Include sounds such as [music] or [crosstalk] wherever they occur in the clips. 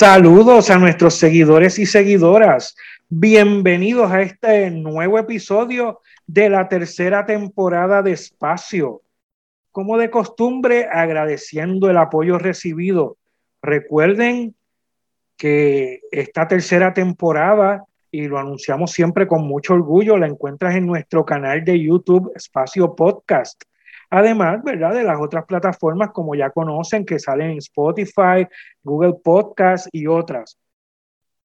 Saludos a nuestros seguidores y seguidoras. Bienvenidos a este nuevo episodio de la tercera temporada de Espacio. Como de costumbre, agradeciendo el apoyo recibido. Recuerden que esta tercera temporada, y lo anunciamos siempre con mucho orgullo, la encuentras en nuestro canal de YouTube Espacio Podcast. Además, ¿verdad? De las otras plataformas como ya conocen que salen en Spotify, Google Podcast y otras.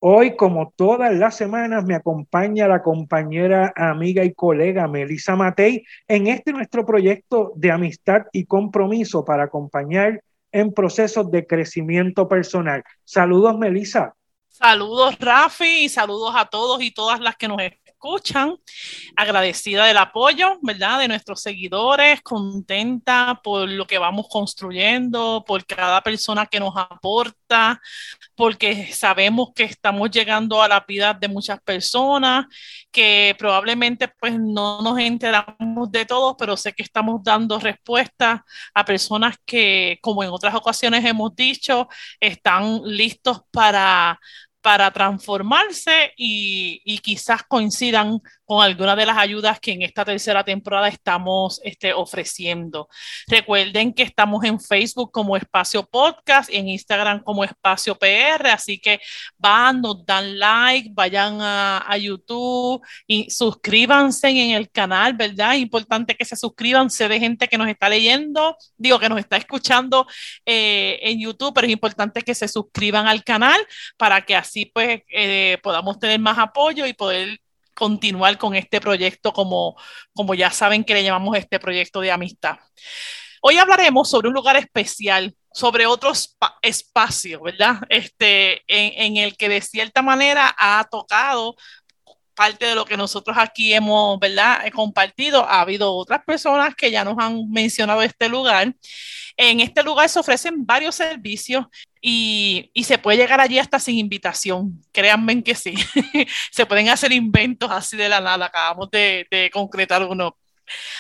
Hoy, como todas las semanas, me acompaña la compañera, amiga y colega Melissa Matei en este nuestro proyecto de amistad y compromiso para acompañar en procesos de crecimiento personal. Saludos, Melissa. Saludos, Rafi, y saludos a todos y todas las que nos escuchan. Agradecida del apoyo, ¿verdad? De nuestros seguidores, contenta por lo que vamos construyendo, por cada persona que nos aporta, porque sabemos que estamos llegando a la vida de muchas personas, que probablemente pues no nos enteramos de todos, pero sé que estamos dando respuestas a personas que, como en otras ocasiones hemos dicho, están listos para para transformarse y, y, quizás coincidan con algunas de las ayudas que en esta tercera temporada estamos este, ofreciendo. Recuerden que estamos en Facebook como Espacio Podcast, en Instagram como Espacio PR, así que van, nos dan like, vayan a, a YouTube y suscríbanse en el canal, ¿verdad? Es importante que se suscriban, sé de gente que nos está leyendo, digo que nos está escuchando eh, en YouTube, pero es importante que se suscriban al canal para que así pues eh, podamos tener más apoyo y poder continuar con este proyecto como, como ya saben que le llamamos este proyecto de amistad. Hoy hablaremos sobre un lugar especial, sobre otro espacio, ¿verdad? Este, en, en, el que de cierta manera ha tocado parte de lo que nosotros aquí hemos, ¿verdad? compartido. Ha habido otras personas que ya nos han mencionado este lugar. En este lugar se ofrecen varios servicios y, y, se puede llegar allí hasta sin invitación. Créanme que sí. [laughs] se pueden hacer inventos así de la nada. Acabamos de, de, concretar uno.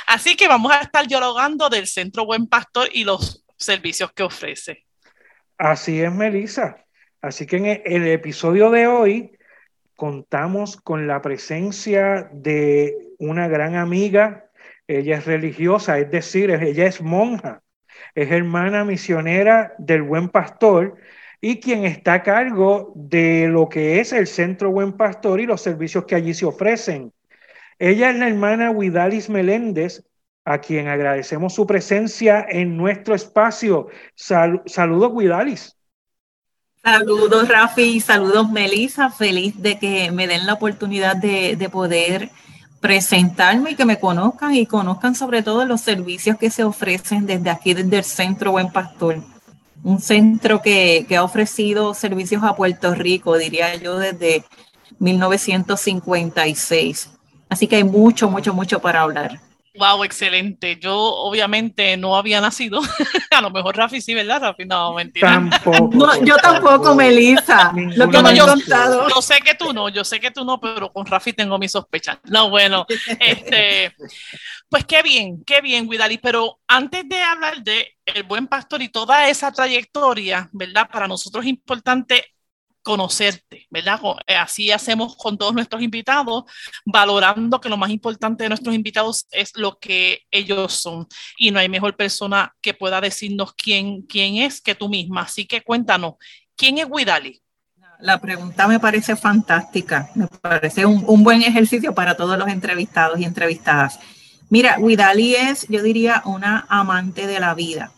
Así que vamos a estar dialogando del Centro Buen Pastor y los servicios que ofrece. Así es, Melissa. Así que en el episodio de hoy contamos con la presencia de una gran amiga. Ella es religiosa, es decir, ella es monja es hermana misionera del Buen Pastor y quien está a cargo de lo que es el Centro Buen Pastor y los servicios que allí se ofrecen. Ella es la hermana Huidalis Meléndez, a quien agradecemos su presencia en nuestro espacio. saludos, Huidalis. Saludos, Rafi, saludos, Melissa. Feliz de que me den la oportunidad de, de poder presentarme y que me conozcan y conozcan sobre todo los servicios que se ofrecen desde aquí, desde el Centro Buen Pastor. Un centro que, que ha ofrecido servicios a Puerto Rico, diría yo, desde 1956. Así que hay mucho, mucho, mucho para hablar. Wow, excelente. Yo obviamente no había nacido. [laughs] a lo mejor Rafi sí, ¿verdad, Rafi? No, mentira. Tampoco. No, yo tampoco, Melissa. Lo que no, yo, contado. yo sé que tú no, yo sé que tú no, pero con Rafi tengo mis sospechas. No, bueno, este, pues qué bien, qué bien, Guidali. Pero antes de hablar de el buen pastor y toda esa trayectoria, ¿verdad? Para nosotros es importante conocerte, ¿verdad? Eh, así hacemos con todos nuestros invitados, valorando que lo más importante de nuestros invitados es lo que ellos son. Y no hay mejor persona que pueda decirnos quién, quién es que tú misma. Así que cuéntanos, ¿quién es Guidali? La pregunta me parece fantástica, me parece un, un buen ejercicio para todos los entrevistados y entrevistadas. Mira, Guidali es, yo diría, una amante de la vida.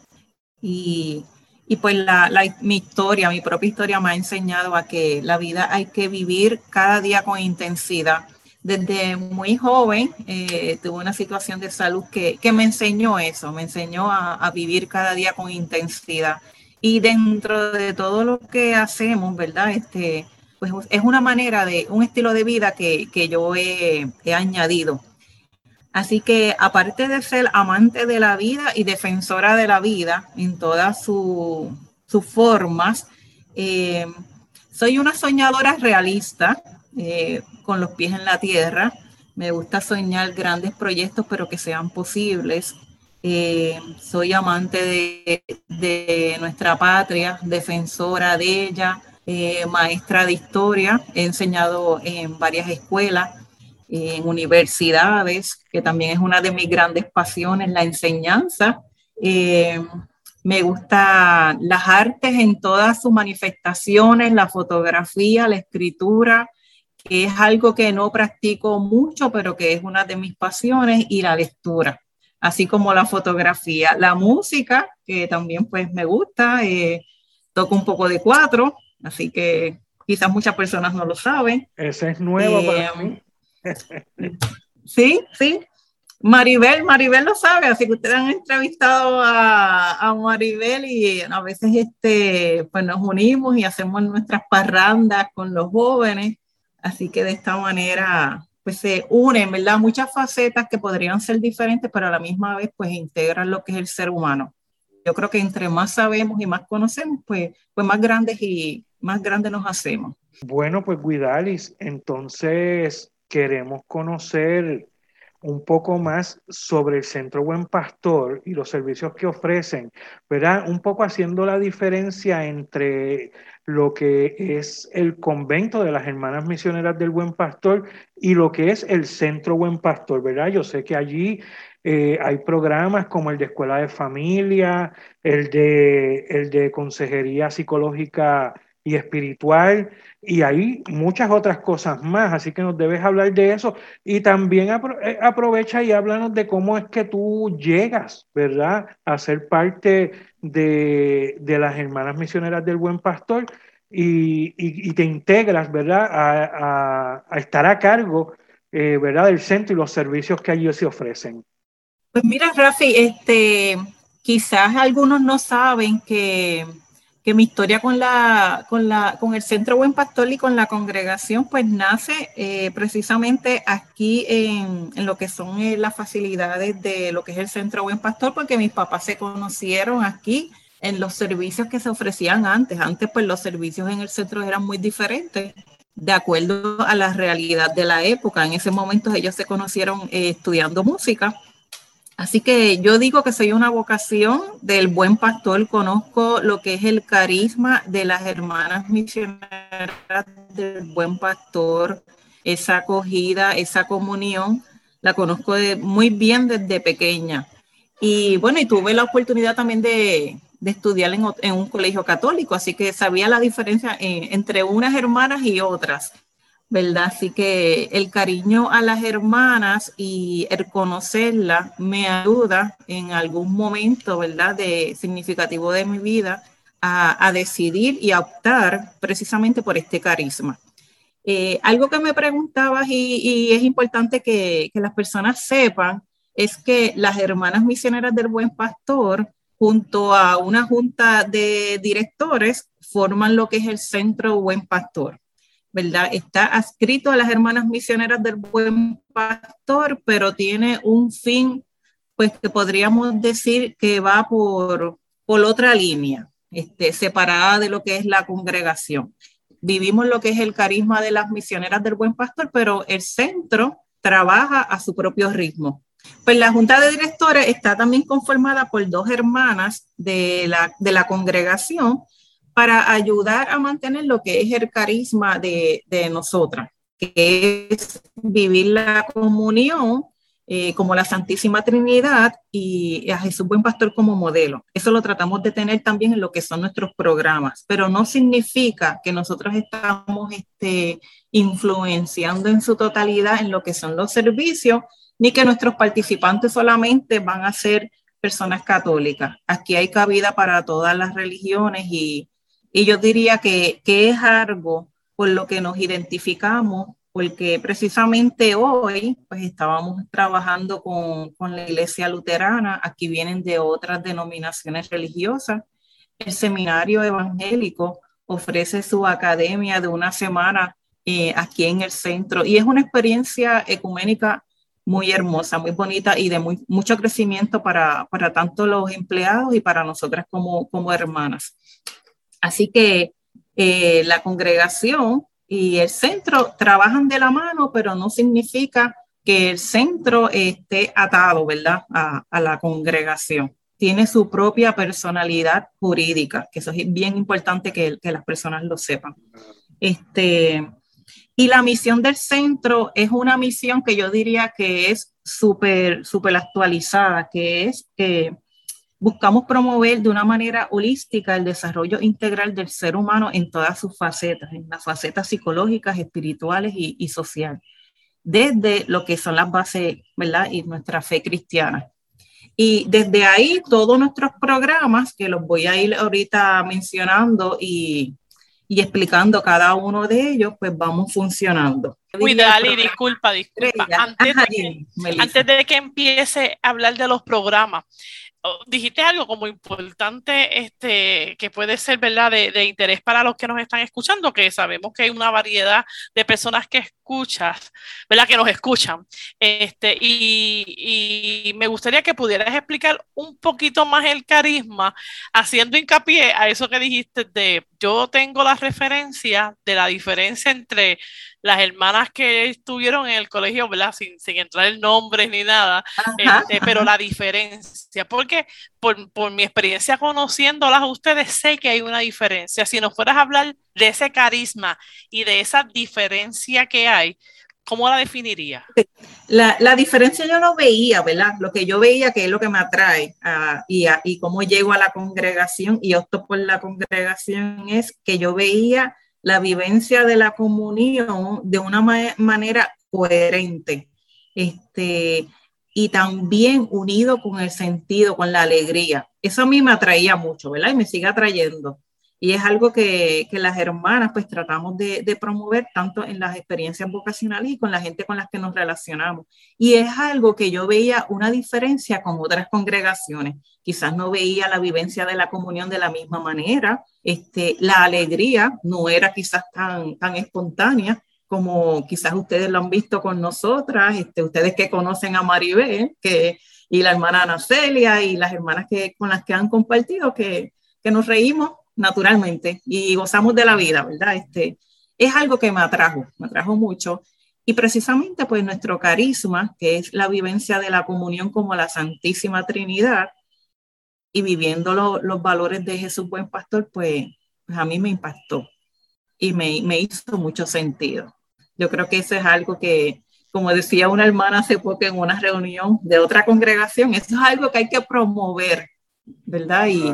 Y y pues la, mi historia, mi propia historia me ha enseñado a que la vida hay que vivir cada día con intensidad. desde muy joven eh, tuve una situación de salud que, que, me enseñó eso, me enseñó a, a, vivir cada día con intensidad. Y dentro de todo lo que hacemos, ¿verdad? Este, pues es una manera de, un estilo de vida que, que yo he, he, añadido. Así que aparte de ser amante de la vida y defensora de la vida en todas sus formas, eh, soy una soñadora realista. Eh, con los pies en la tierra. Me gusta soñar grandes proyectos, pero que sean posibles. Eh, soy amante de, nuestra patria, defensora de ella, maestra de historia. He enseñado en varias escuelas, en universidades, que también es una de mis grandes pasiones, la enseñanza. Eh, me gusta las artes en todas sus manifestaciones, la fotografía, la escritura, que es algo que no practico mucho, pero que es una de mis pasiones, y la lectura, así como la fotografía. La música, que también pues me gusta, eh, toco un poco de cuatro, así que quizás muchas personas no lo saben. Ese es nuevo para eh, mí. Sí, sí. Maribel, Maribel lo sabe, así que ustedes han entrevistado a, a, Maribel y a veces este, pues nos unimos y hacemos nuestras parrandas con los jóvenes Así que de esta manera, pues se unen, ¿verdad? Muchas facetas que podrían ser diferentes, pero a la misma vez, pues integran lo que es el ser humano. Yo creo que entre más sabemos y más conocemos, pues, pues más grandes y más grandes nos hacemos. Bueno, pues Guidalis, entonces queremos conocer un poco más sobre el Centro Buen Pastor y los servicios que ofrecen, ¿verdad? Un poco haciendo la diferencia entre lo que es el convento de las hermanas misioneras del Buen Pastor y lo que es el Centro Buen Pastor, ¿verdad? Yo sé que allí eh, hay programas como el de Escuela de Familia, el de, el de Consejería Psicológica y Espiritual, y hay muchas otras cosas más, así que nos debes hablar de eso. Y también eh, aprovecha y háblanos de cómo es que tú llegas, ¿verdad?, a ser parte de, las hermanas misioneras del Buen Pastor y, te integras, ¿verdad?, a, estar a cargo, eh, ¿verdad?, del centro y los servicios que allí se ofrecen. Pues mira, Rafi, este, quizás algunos no saben que que mi historia con, la, con, la, con el Centro Buen Pastor y con la congregación, pues nace eh, precisamente aquí en, en, lo que son eh, las facilidades de lo que es el Centro Buen Pastor, porque mis papás se conocieron aquí en los servicios que se ofrecían antes. Antes, pues los servicios en el centro eran muy diferentes de acuerdo a la realidad de la época. En ese momento ellos se conocieron eh, estudiando música Así que yo digo que soy una vocación del buen pastor, conozco lo que es el carisma de las hermanas misioneras del buen pastor, esa acogida, esa comunión, la conozco muy bien desde pequeña. Y bueno, y tuve la oportunidad también de, estudiar en, un colegio católico, así que sabía la diferencia entre unas hermanas y otras. ¿Verdad? Así que el cariño a las hermanas y el conocerlas me ayuda en algún momento, ¿verdad? De significativo de mi vida a, decidir y a optar precisamente por este carisma. Eh, algo que me preguntabas y, es importante que, que, las personas sepan es que las hermanas misioneras del Buen Pastor, junto a una junta de directores, forman lo que es el Centro Buen Pastor. ¿Verdad? Está adscrito a las hermanas misioneras del buen pastor, pero tiene un fin, pues que podríamos decir que va por, por otra línea, este, separada de lo que es la congregación. Vivimos lo que es el carisma de las misioneras del buen pastor, pero el centro trabaja a su propio ritmo. Pues la junta de directores está también conformada por dos hermanas de la, de la congregación para ayudar a mantener lo que es el carisma de, de nosotras, que es vivir la comunión eh, como la Santísima Trinidad y a Jesús Buen Pastor como modelo. Eso lo tratamos de tener también en lo que son nuestros programas, pero no significa que nosotros estamos este, influenciando en su totalidad en lo que son los servicios, ni que nuestros participantes solamente van a ser personas católicas. Aquí hay cabida para todas las religiones y, y yo diría que, que es algo por lo que nos identificamos porque precisamente hoy pues estábamos trabajando con, con, la iglesia luterana, aquí vienen de otras denominaciones religiosas. El seminario evangélico ofrece su academia de una semana eh, aquí en el centro y es una experiencia ecuménica muy hermosa, muy bonita y de muy, mucho crecimiento para, para tanto los empleados y para nosotras como, como hermanas. Así que eh, la congregación y el centro trabajan de la mano, pero no significa que el centro esté atado, ¿verdad?, a, la congregación. Tiene su propia personalidad jurídica, que eso es bien importante que, las personas lo sepan. Este, y la misión del centro es una misión que yo diría que es súper, súper actualizada, que es que buscamos promover de una manera holística el desarrollo integral del ser humano en todas sus facetas, en las facetas psicológicas, espirituales y, sociales, desde lo que son las bases, ¿verdad? Y nuestra fe cristiana. Y desde ahí todos nuestros programas, que los voy a ir ahorita mencionando y, y explicando cada uno de ellos, pues vamos funcionando. Cuidado, disculpa, disculpa. Antes, antes de que empiece a hablar de los programas, dijiste algo como importante, este, que puede ser, ¿verdad?, de, interés para los que nos están escuchando, que sabemos que hay una variedad de personas que escuchas, ¿verdad?, que nos escuchan. Este, y, y me gustaría que pudieras explicar un poquito más el carisma, haciendo hincapié a eso que dijiste de, yo tengo la referencia de la diferencia entre las hermanas que estuvieron en el colegio, ¿verdad? Sin, sin entrar en nombres ni nada, este, pero la diferencia, porque por, por, mi experiencia conociéndolas a ustedes, sé que hay una diferencia. Si nos fueras a hablar de ese carisma y de esa diferencia que hay, ¿cómo la definiría? La, la, diferencia yo no veía, ¿verdad? Lo que yo veía que es lo que me atrae uh, y, y cómo llego a la congregación y opto por la congregación es que yo veía la vivencia de la comunión de una manera coherente este, y también unido con el sentido, con la alegría. Eso a mí me atraía mucho, ¿verdad? Y me sigue atrayendo. Y es algo que, que las hermanas pues tratamos de, de, promover tanto en las experiencias vocacionales y con la gente con las que nos relacionamos. Y es algo que yo veía una diferencia con otras congregaciones. Quizás no veía la vivencia de la comunión de la misma manera. Este, la alegría no era quizás tan, tan espontánea como quizás ustedes lo han visto con nosotras, este, ustedes que conocen a Maribel que, y la hermana Ana Celia y las hermanas que, con las que han compartido, que, que nos reímos naturalmente y gozamos de la vida, ¿verdad? Este, es algo que me atrajo, me atrajo mucho. Y precisamente pues nuestro carisma, que es la vivencia de la comunión como la Santísima Trinidad y viviendo los valores de Jesús Buen Pastor, pues, pues a mí me impactó y me, me, hizo mucho sentido. Yo creo que eso es algo que, como decía una hermana hace poco en una reunión de otra congregación, eso es algo que hay que promover, ¿verdad? Y,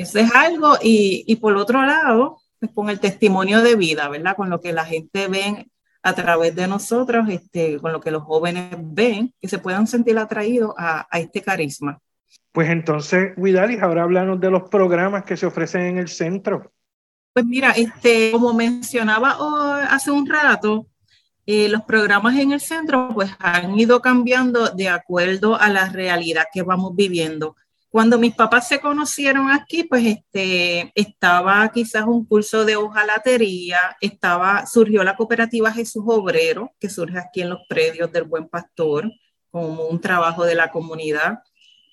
eso es algo, y, y por otro lado, pues con el testimonio de vida, ¿verdad? Con lo que la gente ve a través de nosotros, este, con lo que los jóvenes ven, que se puedan sentir atraídos a, a este carisma. Pues entonces, Widalis, ahora háblanos de los programas que se ofrecen en el centro. Pues mira, este, como mencionaba hace un rato, eh, los programas en el centro pues han ido cambiando de acuerdo a la realidad que vamos viviendo. Cuando mis papás se conocieron aquí, pues este, estaba quizás un curso de hojalatería, estaba, surgió la cooperativa Jesús Obrero, que surge aquí en los predios del Buen Pastor, como un trabajo de la comunidad.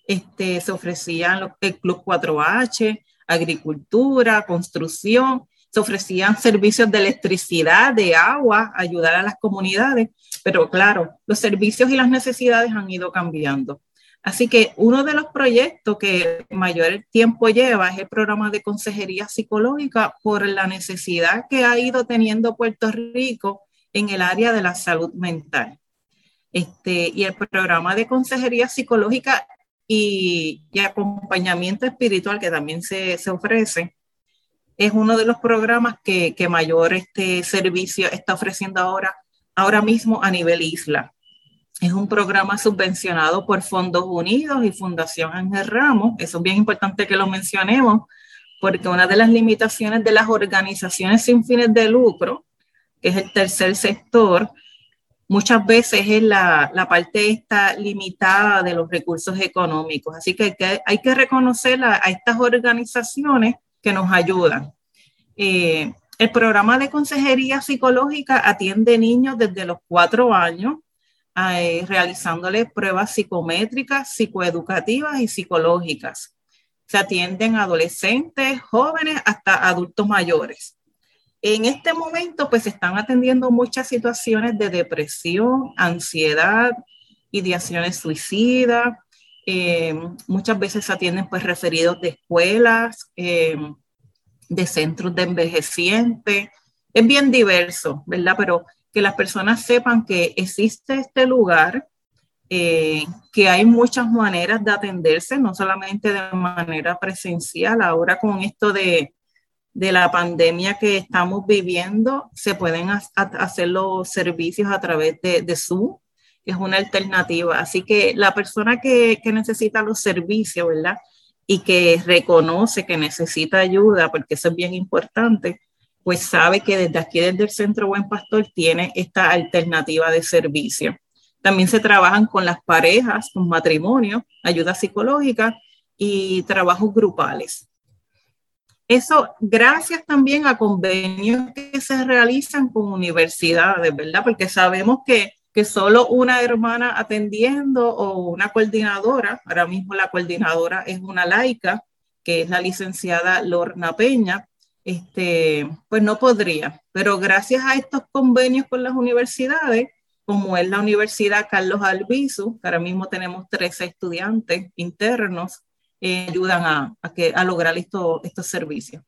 Este, se ofrecían el Club 4H, agricultura, construcción, se ofrecían servicios de electricidad, de agua, ayudar a las comunidades, pero claro, los servicios y las necesidades han ido cambiando. Así que uno de los proyectos que mayor tiempo lleva es el programa de consejería psicológica por la necesidad que ha ido teniendo Puerto Rico en el área de la salud mental. Este, y el programa de consejería psicológica y, acompañamiento espiritual que también se, se, ofrece es uno de los programas que, que mayor este servicio está ofreciendo ahora, ahora mismo a nivel isla. Es un programa subvencionado por Fondos Unidos y Fundación Ángel Ramos. Eso es bien importante que lo mencionemos, porque una de las limitaciones de las organizaciones sin fines de lucro que es el tercer sector, muchas veces es la, la parte esta limitada de los recursos económicos. Así que hay que, reconocer a, estas organizaciones que nos ayudan. Eh, el programa de consejería psicológica atiende niños desde los cuatro años, eh, realizándoles pruebas psicométricas, psicoeducativas y psicológicas. Se atienden adolescentes, jóvenes, hasta adultos mayores. En este momento, pues se están atendiendo muchas situaciones de depresión, ansiedad, ideaciones suicidas. Eh, muchas veces se atienden pues referidos de escuelas, eh, de centros de envejecientes. Es bien diverso, ¿verdad? Pero que las personas sepan que existe este lugar, eh, que hay muchas maneras de atenderse, no solamente de manera presencial, ahora con esto de, de la pandemia que estamos viviendo, se pueden hacer los servicios a través de, de, Zoom, que es una alternativa. Así que la persona que, que, necesita los servicios, ¿verdad? Y que reconoce que necesita ayuda, porque eso es bien importante, pues sabe que desde aquí, desde el Centro Buen Pastor, tiene esta alternativa de servicio. También se trabajan con las parejas, con matrimonio, ayuda psicológica y trabajos grupales. Eso gracias también a convenios que se realizan con universidades, ¿verdad? Porque sabemos que, que solo una hermana atendiendo o una coordinadora, ahora mismo la coordinadora es una laica, que es la licenciada Lorna Peña, este, pues no podría. Pero gracias a estos convenios con las universidades, como es la Universidad Carlos Albizu, que ahora mismo tenemos 13 estudiantes internos, eh, ayudan a, que, a lograr esto, estos servicios.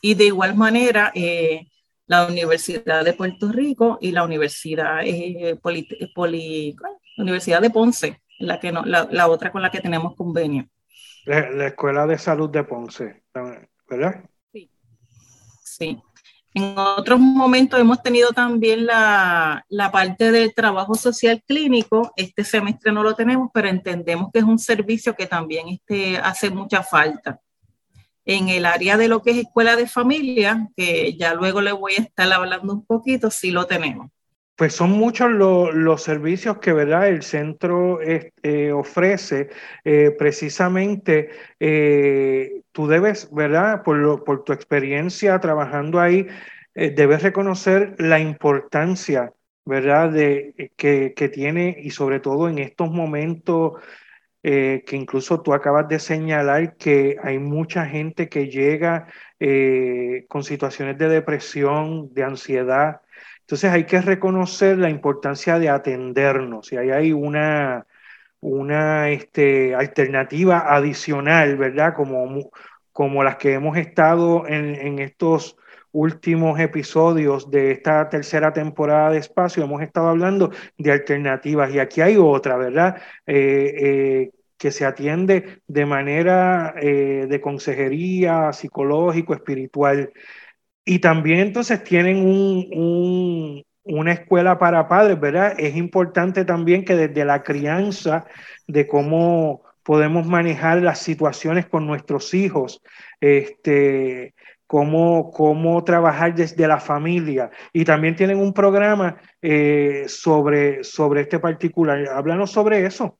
Y de igual manera, eh, la Universidad de Puerto Rico y la Universidad, eh, Universidad de Ponce, la, que no, la, la, otra con la que tenemos convenio. La, la, Escuela de Salud de Ponce, ¿verdad? Sí. En otros momentos hemos tenido también la, la, parte del trabajo social clínico. Este semestre no lo tenemos, pero entendemos que es un servicio que también este, hace mucha falta. En el área de lo que es escuela de familia, que ya luego le voy a estar hablando un poquito, sí lo tenemos. Pues son muchos lo, los servicios que ¿verdad? el centro eh, ofrece. Eh, precisamente, eh, tú debes, ¿verdad? Por, lo, por tu experiencia trabajando ahí, eh, debes reconocer la importancia, ¿verdad? De, que, que, tiene y sobre todo en estos momentos que incluso tú acabas de señalar que hay mucha gente que llega con situaciones de depresión, de ansiedad entonces hay que reconocer la importancia de atendernos y ahí hay una, una este, alternativa adicional, ¿verdad? Como, como las que hemos estado en, en, estos últimos episodios de esta tercera temporada de Espacio, hemos estado hablando de alternativas y aquí hay otra, ¿verdad? Eh, eh, que se atiende de manera eh, de consejería psicológico, espiritual. Y también entonces tienen un, un, una escuela para padres, ¿verdad? Es importante también que desde la crianza de cómo podemos manejar las situaciones con nuestros hijos, este, cómo, cómo trabajar desde la familia. Y también tienen un programa eh, sobre, sobre este particular. Háblanos sobre eso.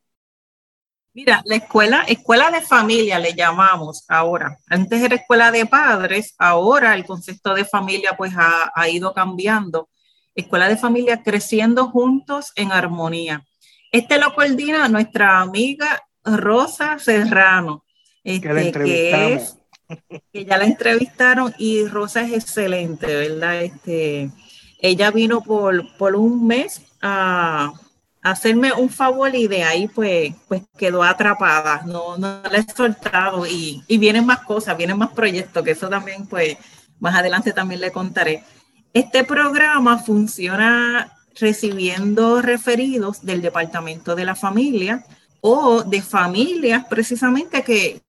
Mira, la escuela, escuela de familia le llamamos ahora. Antes era escuela de padres, ahora el concepto de familia pues ha, ha ido cambiando. Escuela de familia creciendo juntos en armonía. Este lo coordina nuestra amiga Rosa Serrano, este, que, es, que ya la entrevistaron y Rosa es excelente, ¿verdad? Este, ella vino por, por un mes a hacerme un favor y de ahí pues, pues quedó atrapada, no, no la he soltado y, y, vienen más cosas, vienen más proyectos, que eso también pues más adelante también le contaré. Este programa funciona recibiendo referidos del Departamento de la Familia o de familias precisamente que,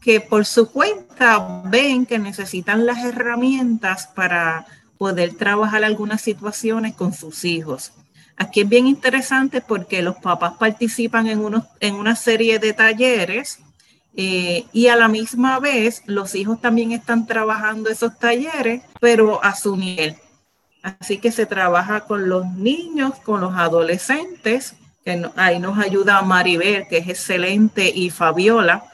que por su cuenta ven que necesitan las herramientas para poder trabajar algunas situaciones con sus hijos. Aquí es bien interesante porque los papás participan en, una serie de talleres eh, y a la misma vez los hijos también están trabajando esos talleres, pero a su nivel. Así que se trabaja con los niños, con los adolescentes, que ahí nos ayuda Maribel, que es excelente, y Fabiola.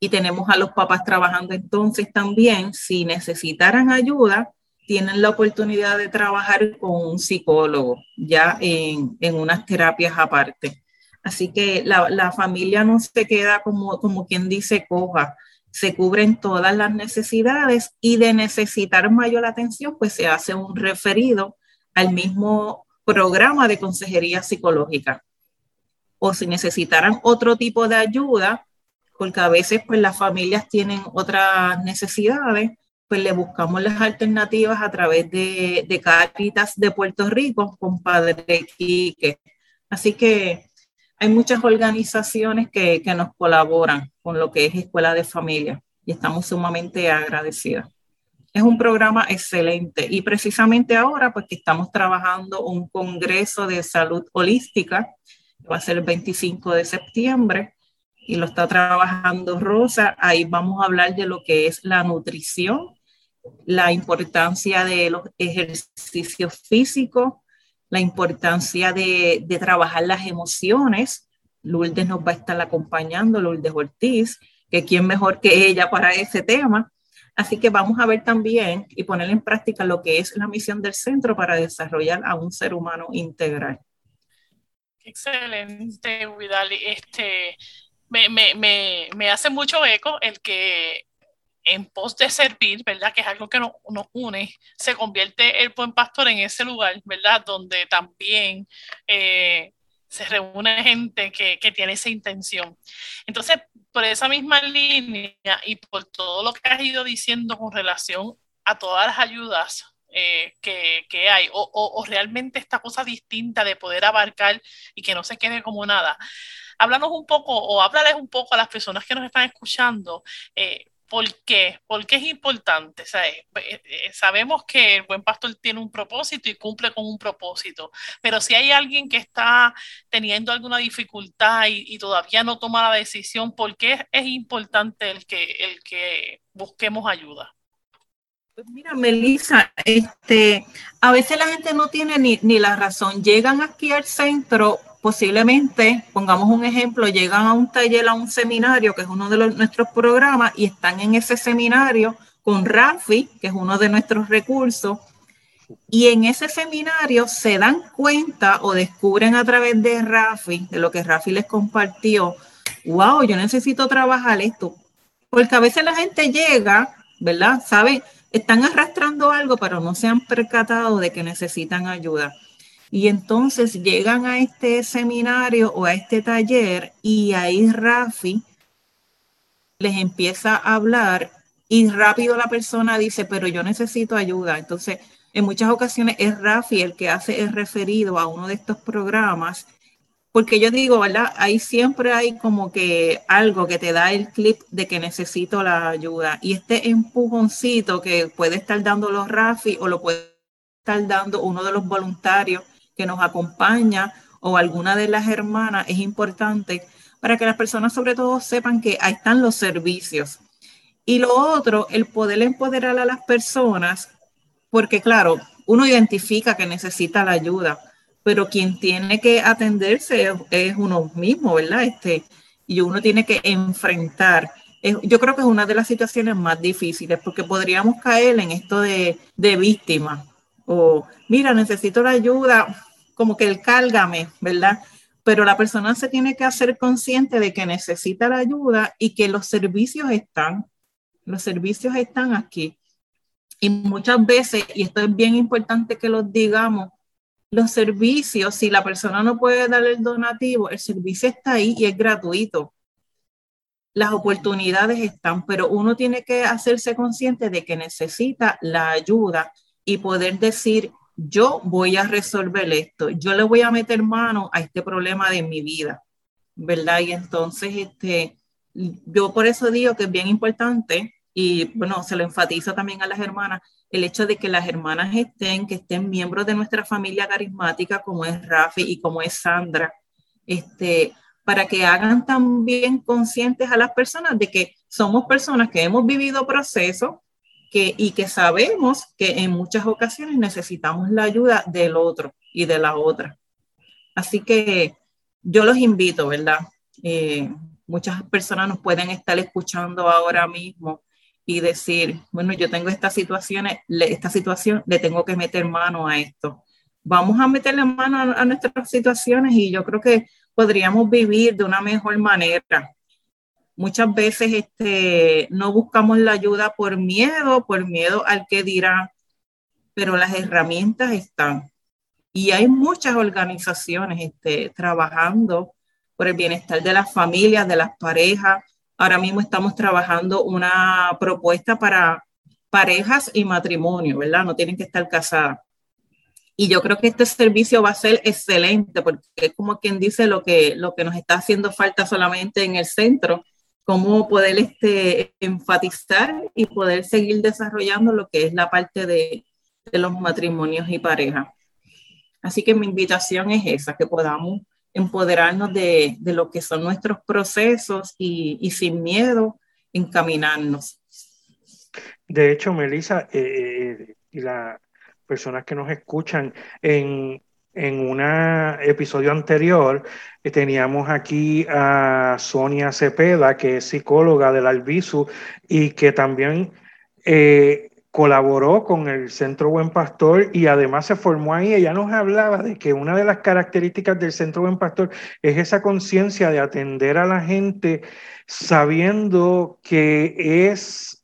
Y tenemos a los papás trabajando entonces también. Si necesitaran ayuda, tienen la oportunidad de trabajar con un psicólogo ya en, en unas terapias aparte. Así que la, la, familia no se queda como, como quien dice coja, se cubren todas las necesidades y de necesitar mayor atención, pues se hace un referido al mismo programa de consejería psicológica. O si necesitaran otro tipo de ayuda, porque a veces pues las familias tienen otras necesidades, pues le buscamos las alternativas a través de, de Caritas de Puerto Rico con Padre Quique. Así que hay muchas organizaciones que, que nos colaboran con lo que es Escuela de Familia y estamos sumamente agradecidas. Es un programa excelente y precisamente ahora pues que estamos trabajando un congreso de salud holística, va a ser el 25 de septiembre y lo está trabajando Rosa. Ahí vamos a hablar de lo que es la nutrición la importancia de los ejercicios físicos, la importancia de, trabajar las emociones. Lourdes nos va a estar acompañando, Lourdes Ortiz, que quién mejor que ella para ese tema. Así que vamos a ver también y poner en práctica lo que es la misión del centro para desarrollar a un ser humano integral. Excelente, Widali. Este, me, me, me, me hace mucho eco el que en pos de servir, ¿verdad? Que es algo que nos, une, se convierte el buen pastor en ese lugar, ¿verdad? Donde también eh, se reúne gente que, que, tiene esa intención. Entonces, por esa misma línea y por todo lo que has ido diciendo con relación a todas las ayudas eh, que, que, hay, o, o, realmente esta cosa distinta de poder abarcar y que no se quede como nada. Háblanos un poco o háblales un poco a las personas que nos están escuchando. Eh, ¿Por qué? ¿Por qué es importante? Eh, eh, sabemos que el buen pastor tiene un propósito y cumple con un propósito, pero si hay alguien que está teniendo alguna dificultad y, todavía no toma la decisión, ¿por qué es importante el que, el que busquemos ayuda? Pues mira, Melissa, este, a veces la gente no tiene ni, ni la razón. Llegan aquí al centro posiblemente, pongamos un ejemplo, llegan a un taller, a un seminario, que es uno de nuestros programas, y están en ese seminario con Rafi, que es uno de nuestros recursos, y en ese seminario se dan cuenta o descubren a través de Rafi, de lo que Rafi les compartió, wow, yo necesito trabajar esto, porque a veces la gente llega, ¿verdad? Saben, están arrastrando algo, pero no se han percatado de que necesitan ayuda. Y entonces llegan a este seminario o a este taller y ahí Rafi les empieza a hablar y rápido la persona dice, pero yo necesito ayuda. Entonces, en muchas ocasiones es Rafi el que hace el referido a uno de estos programas, porque yo digo, ¿verdad? Ahí siempre hay como que algo que te da el clip de que necesito la ayuda. Y este empujoncito que puede estar dando los Rafi o lo puede estar dando uno de los voluntarios que nos acompaña o alguna de las hermanas es importante para que las personas sobre todo sepan que ahí están los servicios. Y lo otro, el poder empoderar a las personas, porque claro, uno identifica que necesita la ayuda, pero quien tiene que atenderse es, uno mismo, ¿verdad? Este, y uno tiene que enfrentar. yo creo que es una de las situaciones más difíciles porque podríamos caer en esto de, de víctima o mira, necesito la ayuda, como que el cálgame, ¿verdad? Pero la persona se tiene que hacer consciente de que necesita la ayuda y que los servicios están, los servicios están aquí. Y muchas veces, y esto es bien importante que lo digamos, los servicios, si la persona no puede dar el donativo, el servicio está ahí y es gratuito. Las oportunidades están, pero uno tiene que hacerse consciente de que necesita la ayuda y poder decir, yo voy a resolver esto, yo le voy a meter mano a este problema de mi vida, ¿verdad? Y entonces, este, yo por eso digo que es bien importante y bueno, se lo enfatizo también a las hermanas, el hecho de que las hermanas estén, que estén miembros de nuestra familia carismática como es Rafi y como es Sandra, este, para que hagan también conscientes a las personas de que somos personas que hemos vivido procesos que, y que sabemos que en muchas ocasiones necesitamos la ayuda del otro y de la otra. Así que yo los invito, ¿verdad? Eh, muchas personas nos pueden estar escuchando ahora mismo y decir, bueno, yo tengo esta situación, esta situación, le tengo que meter mano a esto. Vamos a meterle mano a, a nuestras situaciones y yo creo que podríamos vivir de una mejor manera. Muchas veces este, no buscamos la ayuda por miedo, por miedo al que dirá, pero las herramientas están. Y hay muchas organizaciones este, trabajando por el bienestar de las familias, de las parejas. Ahora mismo estamos trabajando una propuesta para parejas y matrimonio, ¿verdad? No tienen que estar casadas. Y yo creo que este servicio va a ser excelente porque es como quien dice lo que, lo que nos está haciendo falta solamente en el centro, cómo poder este, enfatizar y poder seguir desarrollando lo que es la parte de, los matrimonios y parejas. Así que mi invitación es esa, que podamos empoderarnos de, lo que son nuestros procesos y, y, sin miedo encaminarnos. De hecho, Melissa, eh, eh y las personas que nos escuchan, en, en un episodio anterior eh, teníamos aquí a Sonia Cepeda, que es psicóloga del Albisu y que también eh, colaboró con el Centro Buen Pastor y además se formó ahí. Ella nos hablaba de que una de las características del Centro Buen Pastor es esa conciencia de atender a la gente sabiendo que es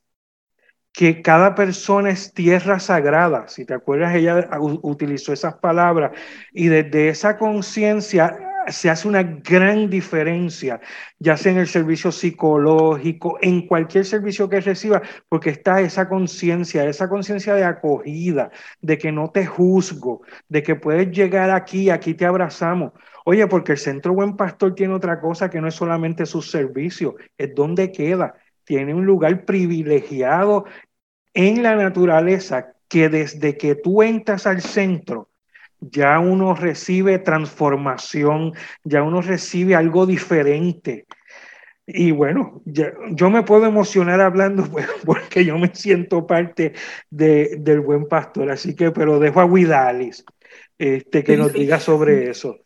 que cada persona es tierra sagrada. Si te acuerdas, ella utilizó esas palabras y desde esa conciencia se hace una gran diferencia, ya sea en el servicio psicológico, en cualquier servicio que reciba, porque está esa conciencia, esa conciencia de acogida, de que no te juzgo, de que puedes llegar aquí, aquí te abrazamos. Oye, porque el Centro Buen Pastor tiene otra cosa que no es solamente su servicio, es donde queda. Tiene un lugar privilegiado en la naturaleza que desde que tú entras al centro, ya uno recibe transformación, ya uno recibe algo diferente. Y bueno, yo me puedo emocionar hablando [laughs] pues, porque yo me siento parte de, del buen pastor, así que, pero dejo a Widalis este, que nos diga sobre eso.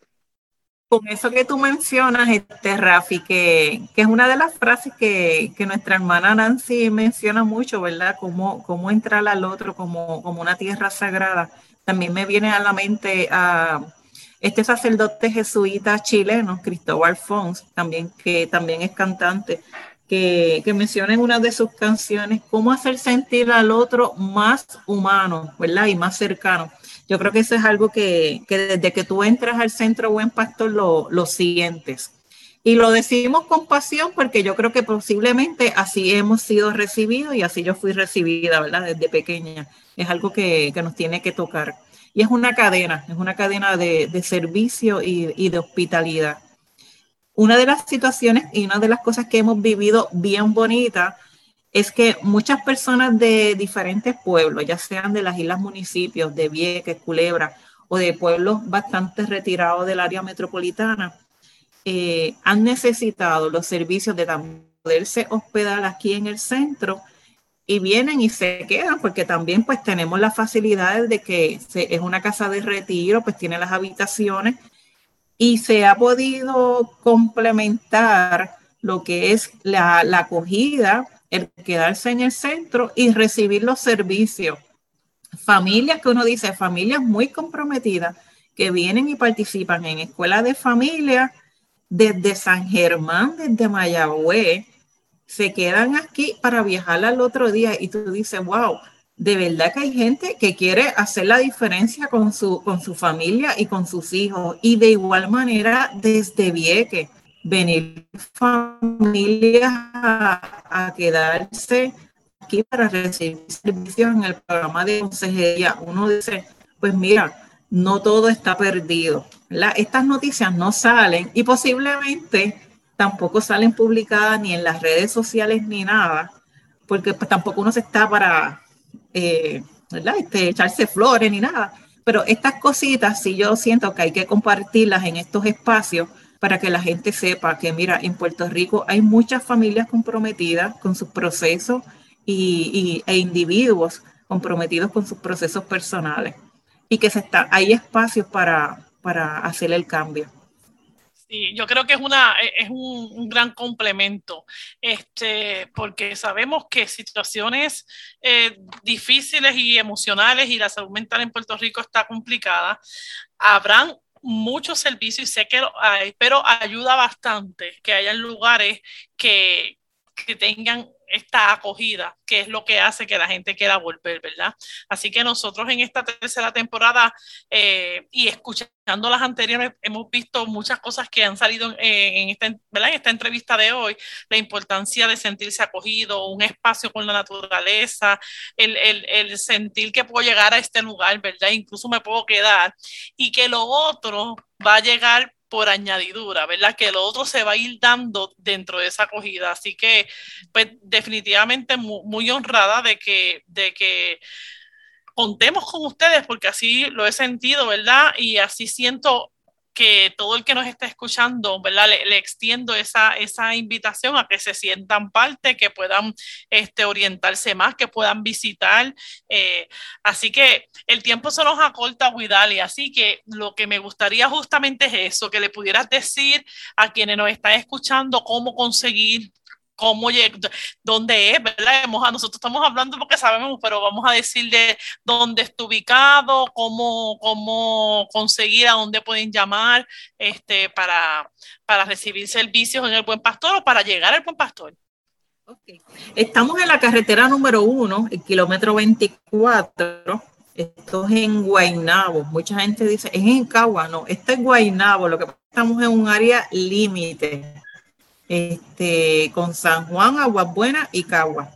Con eso que tú mencionas, este, Rafi, que, que es una de las frases que, que, nuestra hermana Nancy menciona mucho, ¿verdad? Cómo, cómo entrar al otro como, como una tierra sagrada también me viene a la mente a este sacerdote jesuita chileno, Cristóbal Fons, también, que también es cantante, que, que, menciona en una de sus canciones cómo hacer sentir al otro más humano, ¿verdad? Y más cercano. Yo creo que eso es algo que, que desde que tú entras al centro Buen Pastor lo, lo sientes. Y lo decimos con pasión porque yo creo que posiblemente así hemos sido recibidos y así yo fui recibida, ¿verdad? Desde pequeña. Es algo que, que nos tiene que tocar. Y es una cadena, es una cadena de, de servicio y, y, de hospitalidad. Una de las situaciones y una de las cosas que hemos vivido bien bonita es que muchas personas de diferentes pueblos, ya sean de las islas municipios, de Vieques, Culebra o de pueblos bastante retirados del área metropolitana, eh, han necesitado los servicios de poderse hospedar aquí en el centro y vienen y se quedan porque también pues tenemos las facilidades de que es una casa de retiro, pues tiene las habitaciones y se ha podido complementar lo que es la, la acogida, el quedarse en el centro y recibir los servicios. Familias que uno dice, familias muy comprometidas que vienen y participan en escuelas de familia, desde San Germán, desde Mayagüez, se quedan aquí para viajar al otro día y tú dices, wow, de verdad que hay gente que quiere hacer la diferencia con su, con su familia y con sus hijos. Y de igual manera, desde Vieque, venir familias a, quedarse aquí para recibir servicios en el programa de consejería. Uno dice, pues mira, no todo está perdido. Estas noticias no salen y posiblemente tampoco salen publicadas ni en las redes sociales ni nada, porque pues, tampoco uno se está para eh, este, echarse flores ni nada. Pero estas cositas sí yo siento que hay que compartirlas en estos espacios para que la gente sepa que, mira, en Puerto Rico hay muchas familias comprometidas con sus procesos y, e individuos comprometidos con sus procesos personales y que se está, hay espacios para, para hacer el cambio. Sí, yo creo que es, una, es un, gran complemento, este, porque sabemos que situaciones eh, difíciles y emocionales y la salud mental en Puerto Rico está complicada. Habrán muchos servicios y sé que hay, pero ayuda bastante que hayan lugares que, que tengan esta acogida, que es lo que hace que la gente quiera volver, ¿verdad? Así que nosotros en esta tercera temporada eh, y escuchando las anteriores hemos visto muchas cosas que han salido en, esta, entrevista de hoy, la importancia de sentirse acogido, un espacio con la naturaleza, el, el sentir que puedo llegar a este lugar, ¿verdad? Incluso me puedo quedar y que lo otro va a llegar por añadidura, ¿verdad? Que lo otro se va a ir dando dentro de esa acogida. Así que, pues, definitivamente muy, honrada de que, de que contemos con ustedes, porque así lo he sentido, ¿verdad? Y así siento que todo el que nos está escuchando, ¿verdad? Le, extiendo esa, esa invitación a que se sientan parte, que puedan este, orientarse más, que puedan visitar. Eh, así que el tiempo se nos acorta, Guidali, así que lo que me gustaría justamente es eso, que le pudieras decir a quienes nos están escuchando cómo conseguir cómo dónde es, ¿verdad? Nosotros estamos hablando porque sabemos, pero vamos a decirle dónde está ubicado, cómo, cómo conseguir, a dónde pueden llamar este, para, para recibir servicios en el Buen Pastor o para llegar al Buen Pastor. Okay. Estamos en la carretera número uno, el kilómetro 24. Esto es en Guaynabo. Mucha gente dice, es en Cagua. No, esto es Guaynabo. Lo que estamos en un área límite este, con San Juan, Aguas Buenas y Cagua.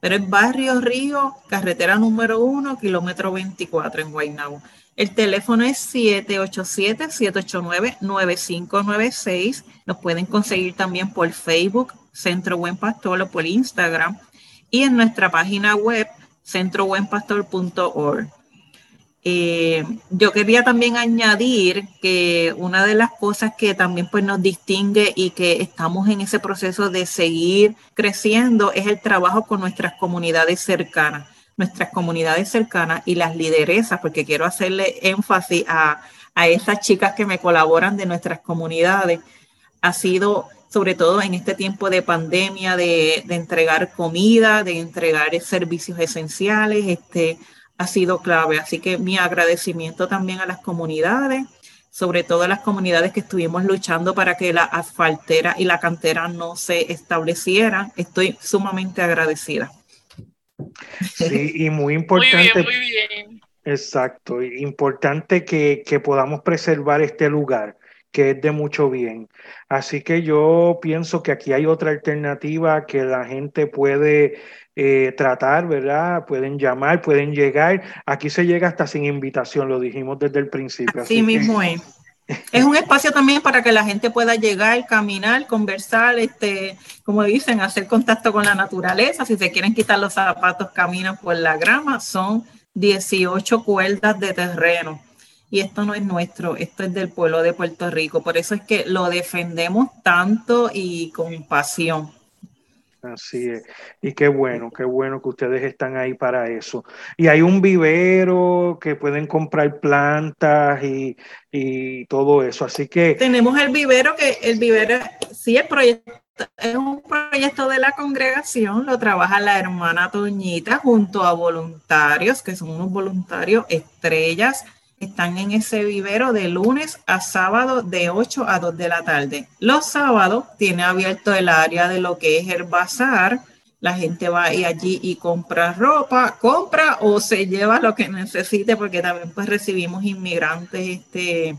Pero es Barrio Río, carretera número 1, kilómetro 24 en Guaynabo. El teléfono es 787-789-9596. Nos pueden conseguir también por Facebook, Centro Buen Pastor, o por Instagram. Y en nuestra página web, centrobuenpastor.org. Eh, yo quería también añadir que una de las cosas que también pues, nos distingue y que estamos en ese proceso de seguir creciendo es el trabajo con nuestras comunidades cercanas, nuestras comunidades cercanas y las lideresas, porque quiero hacerle énfasis a, a esas chicas que me colaboran de nuestras comunidades. Ha sido sobre todo en este tiempo de pandemia, de, de entregar comida, de entregar servicios esenciales, este, ha sido clave. Así que mi agradecimiento también a las comunidades, sobre todo a las comunidades que estuvimos luchando para que la asfaltera y la cantera no se establecieran. Estoy sumamente agradecida. Sí, [laughs] y muy importante. Muy bien, Exacto, importante que, que podamos preservar este lugar que es de mucho bien. Así que yo pienso que aquí hay otra alternativa que la gente puede eh, tratar, ¿verdad? Pueden llamar, pueden llegar. Aquí se llega hasta sin invitación, lo dijimos desde el principio. Así, mismo es. Es un espacio también para que la gente pueda llegar, caminar, conversar, este, como dicen, hacer contacto con la naturaleza. Si se quieren quitar los zapatos, caminan por la grama. Son 18 cuerdas de terreno. Y esto no es nuestro, esto es del pueblo de Puerto Rico. Por eso es que lo defendemos tanto y con pasión. Así es. Y qué bueno, qué bueno que ustedes están ahí para eso. Y hay un vivero que pueden comprar plantas y, todo eso. Así que. Tenemos el vivero que el vivero, sí, el proyecto es un proyecto de la congregación, lo trabaja la hermana Toñita junto a voluntarios, que son unos voluntarios estrellas están en ese vivero de lunes a sábado de 8 a 2 de la tarde. Los sábados tiene abierto el área de lo que es el bazar. La gente va allí y compra ropa, compra o se lleva lo que necesite, porque también pues recibimos inmigrantes este,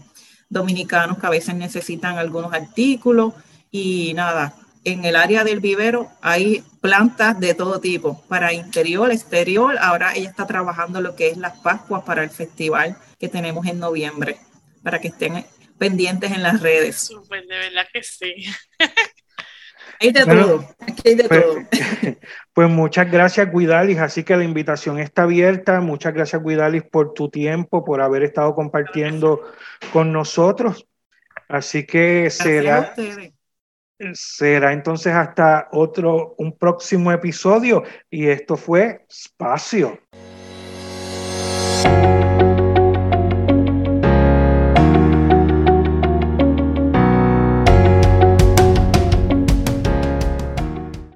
dominicanos que a veces necesitan algunos artículos y nada, en el área del vivero hay plantas de todo tipo, para interior, exterior. Ahora ella está trabajando lo que es las Pascuas para el festival que tenemos en noviembre, para que estén pendientes en las redes. Súper, de verdad que sí. [laughs] Hay de todo, hay de pues, todo. [laughs] Pues muchas gracias, Guidalis. Así que la invitación está abierta. Muchas gracias, Guidalis, por tu tiempo, por haber estado compartiendo con nosotros. Así que será, Será entonces hasta otro, un próximo episodio y esto fue Espacio.